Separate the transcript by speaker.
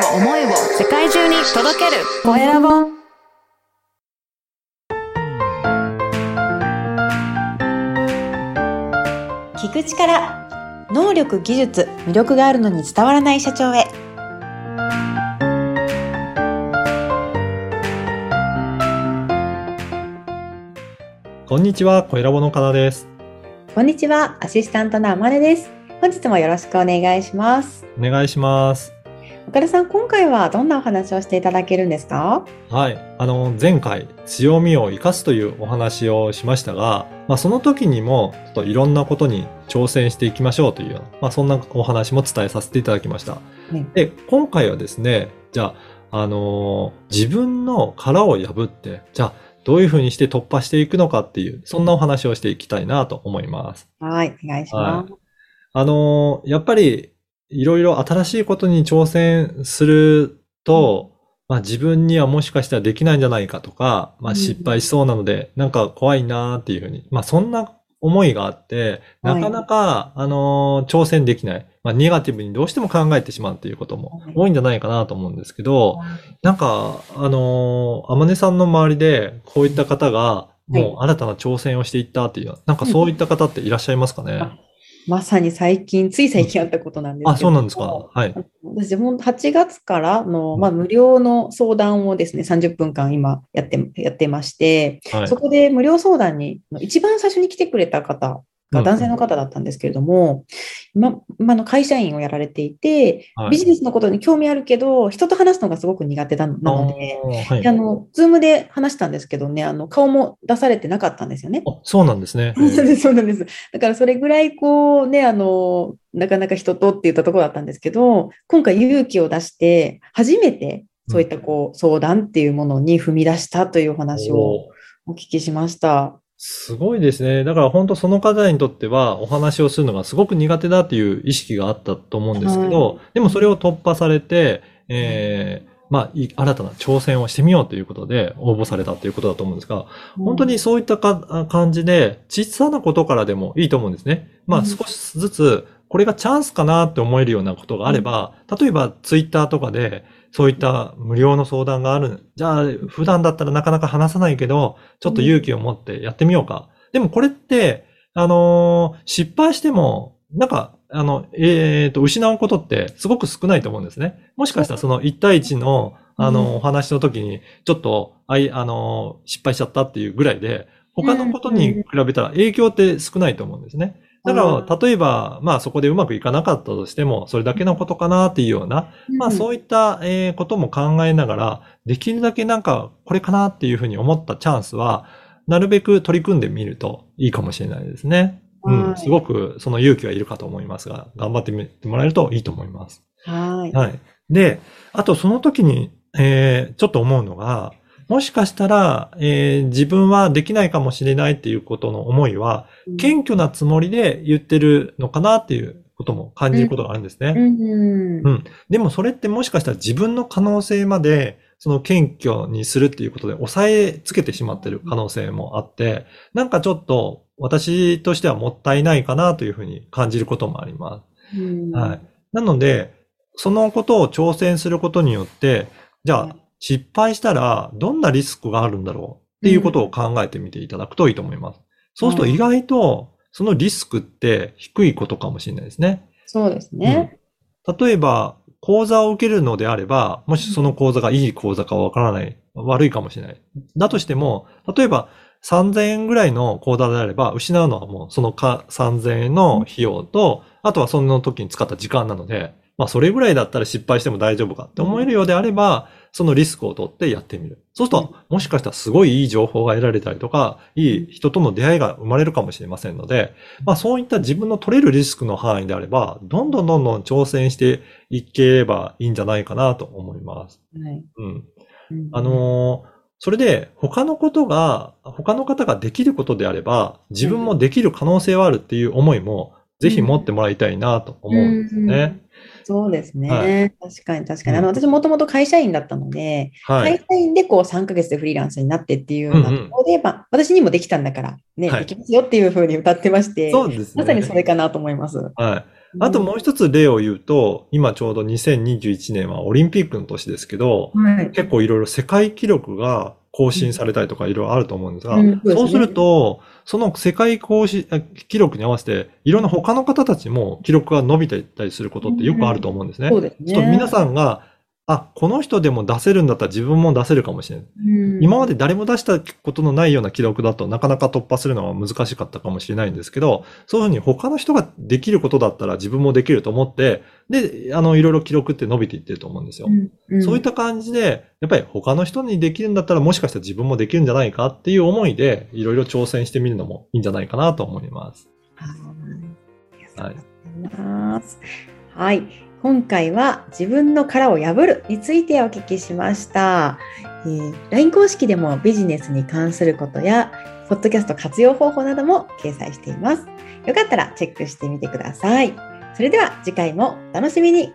Speaker 1: を思いを世界中に届ける。コエラボ
Speaker 2: 聞く力能力技術魅力があるのに伝わらない社長へ。
Speaker 3: こんにちは、小ラボのかなです。
Speaker 2: こんにちはアシスタントのあまねです。本日もよろしくお願いします。
Speaker 3: お願いします。
Speaker 2: 岡田さん今回はどんなお話をしていただけるんですか？
Speaker 3: はい。あの、前回、強みを生かすというお話をしましたが、まあ、その時にも、ちょっといろんなことに挑戦していきましょうというような、まあ、そんなお話も伝えさせていただきました。
Speaker 2: ね
Speaker 3: で、今回はですね、じゃあ、あのー自分の殻を破って、じゃあ、どういうふうにして突破していくのかっていう、そんなお話をしていきたいなと思います。
Speaker 2: はいお願いします、
Speaker 3: あのーやっぱり、いろいろ新しいことに挑戦すると、まあ自分にはもしかしたらできないんじゃないかとか、まあ
Speaker 2: うん。
Speaker 3: 失敗しそうなので、なんか怖いなーっていうふうに、まあそんな思いがあって、
Speaker 2: は
Speaker 3: ないかなか、あのー挑戦できない。まあネガティブにどうしても考えてしまうっていうことも多いんじゃないかなと思うんですけど、なんか、あのー、あまねさんの周りで、こういった方が、もう新たな挑戦をしていったっていう、なんかそういった方っていらっしゃいますかね、
Speaker 2: あまさに最近つい最近あったことなんですけど
Speaker 3: あ、そうなんですか？はい。
Speaker 2: 私、ほんと8月からの、まあ、無料の相談をですね、30分間今やって、やってまして、
Speaker 3: はい
Speaker 2: そ。こで無料相談に、一番最初に来てくれた方
Speaker 3: うん
Speaker 2: が男性の方だったんですけれども、今、今の会社員をやられていて、
Speaker 3: はい
Speaker 2: ビジネスのことに興味あるけど、人と話すのがすごく苦手ななので、
Speaker 3: はい
Speaker 2: であの、ズームで話したんですけどね、あの、顔も出されてなかったんですよね。
Speaker 3: あそうなんですね。
Speaker 2: そうです、そうなんです。だからそれぐらいこうね、あの、なかなか人とって言ったところだったんですけど、今回勇気を出して、初めてそういったこう相談っていうものに踏み出したというお話を
Speaker 3: お
Speaker 2: お聞きしました。
Speaker 3: すごいですね。だから本当その方にとってはお話をするのがすごく苦手だっていう意識があったと思うんですけど、でもそれを突破されて、えーまあ、い新たな挑戦をしてみようということで応募されたということだと思うんですが、本当にそういったか感じで、小さなことからでもいいと思うんですね。ま
Speaker 2: うん
Speaker 3: あ少しずつ、これがチャンスかなって思えるようなことがあれば、例えばツイッターとかで、そういった無料の相談がある。じゃあ、普段だったらなかなか話さないけど、ちょっと勇気を持ってやってみようか。でもこれって、あのー失敗しても、なんか、あの、えっ、と、失うことってすごく少ないと思うんですね。もしかしたらその1対1の、あ
Speaker 2: うん
Speaker 3: の、お話の時に、ちょっと、あい、あの、失敗しちゃったっていうぐらいで、他のことに比べたら影響って少ないと思うんですね。だから、例えば、まあそこでうまくいかなかったとしても、それだけのことかなっていうような、まあそう
Speaker 2: い
Speaker 3: いったえーことも考えながら、できるだけなんかこれかなっていうふうに思ったチャンスは、なるべく取り組んでみるといいかもしれないですね。うん。
Speaker 2: はい
Speaker 3: すごくその勇気がいるかと思いますが、頑張ってみてもらえるといいと思います。
Speaker 2: はい。
Speaker 3: はい。で、あとその時に、えーちょっと思うのが、もしかしたら、えー自分はできないかもしれないっていうことの思いは、謙虚なつもりで言ってるのかなっていうことも感じることがあるんですね。
Speaker 2: うん
Speaker 3: うんでもそれってもしかしたら自分の可能性まで、その謙虚にするっていうことで抑えつけてしまってる可能性もあって、なんかちょっと私としてはもったいないかなというふうに感じることもあります。
Speaker 2: うん
Speaker 3: はい。なので、そのことを挑戦することによって、じゃあ
Speaker 2: はい
Speaker 3: 失敗したらどんなリスクがあるんだろう？っていうことを考えてみていただくといいと思います。そうすると意外とそのリスクって低いことかもしれないですね。
Speaker 2: そうですね。
Speaker 3: 例えば、講座を受けるのであれば、もしその講座がいい講座かわからない、悪いかもしれない。だとしても、例えば3000円ぐらいの講座であれば、失うのはもうそのか3000円の費用と、あとはその時に使った時間なので、まあそれぐらいだったら失敗しても大丈夫かって思えるようであれば、そのリスクを取ってやってみる。そうすると、もしかしたらすごいいい情報が得られたりとか、いい人との出会いが生まれるかもしれませんので、まあそういった自分の取れるリスクの範囲であれば、どんどんどんどん挑戦していければいいんじゃないかなと思います。
Speaker 2: はい
Speaker 3: うん。
Speaker 2: うん
Speaker 3: あのーそれで他のことが、他の方ができることであれば、自分もできる可能性はあるっていう思いも、ぜひ持ってもらいたいなと思うんですね。
Speaker 2: そうですね。
Speaker 3: は
Speaker 2: 確かに確かに。
Speaker 3: うん
Speaker 2: あの、私もともと会社員だったので、
Speaker 3: はい。
Speaker 2: 会社員でこう3ヶ月でフリーランスになってっていうような
Speaker 3: うんうん
Speaker 2: ところで、まあ、私にもできたんだから、ね、
Speaker 3: はい
Speaker 2: できますよっていうふうに歌ってまして、
Speaker 3: そうですね。
Speaker 2: まさにそれかなと思います。
Speaker 3: はい。あともう一つ例を言うと、今ちょうど2021年はオリンピックの年ですけど、
Speaker 2: はい。
Speaker 3: 結構いろいろ世界記録が更新されたりとかいろいろあると思うんですが、
Speaker 2: うんそうですね
Speaker 3: そうすると、その世界更新、あ記録に合わせて、いろんな他の方たちも記録が伸びていったりすることってよくあると思うんですね。
Speaker 2: そうですね。
Speaker 3: 皆さんが、あ、この人でも出せるんだったら自分も出せるかもしれない。
Speaker 2: うん
Speaker 3: 今まで誰も出したことのないような記録だとなかなか突破するのは難しかったかもしれないんですけど、そういうふうに他の人ができることだったら自分もできると思って、で、あの、いろいろ記録って伸びていってると思うんですよ。
Speaker 2: うんうん
Speaker 3: そういった感じで、やっぱり他の人にできるんだったらもしかしたら自分もできるんじゃないかっていう思いで、いろいろ挑戦してみるのもいいんじゃないかなと思います。
Speaker 2: はい。はい。今回は自分の殻を破るについてお聞きしました。えー LINE 公式でもビジネスに関することや、ポッドキャスト活用方法なども掲載しています。よかったらチェックしてみてください。それでは次回もお楽しみに。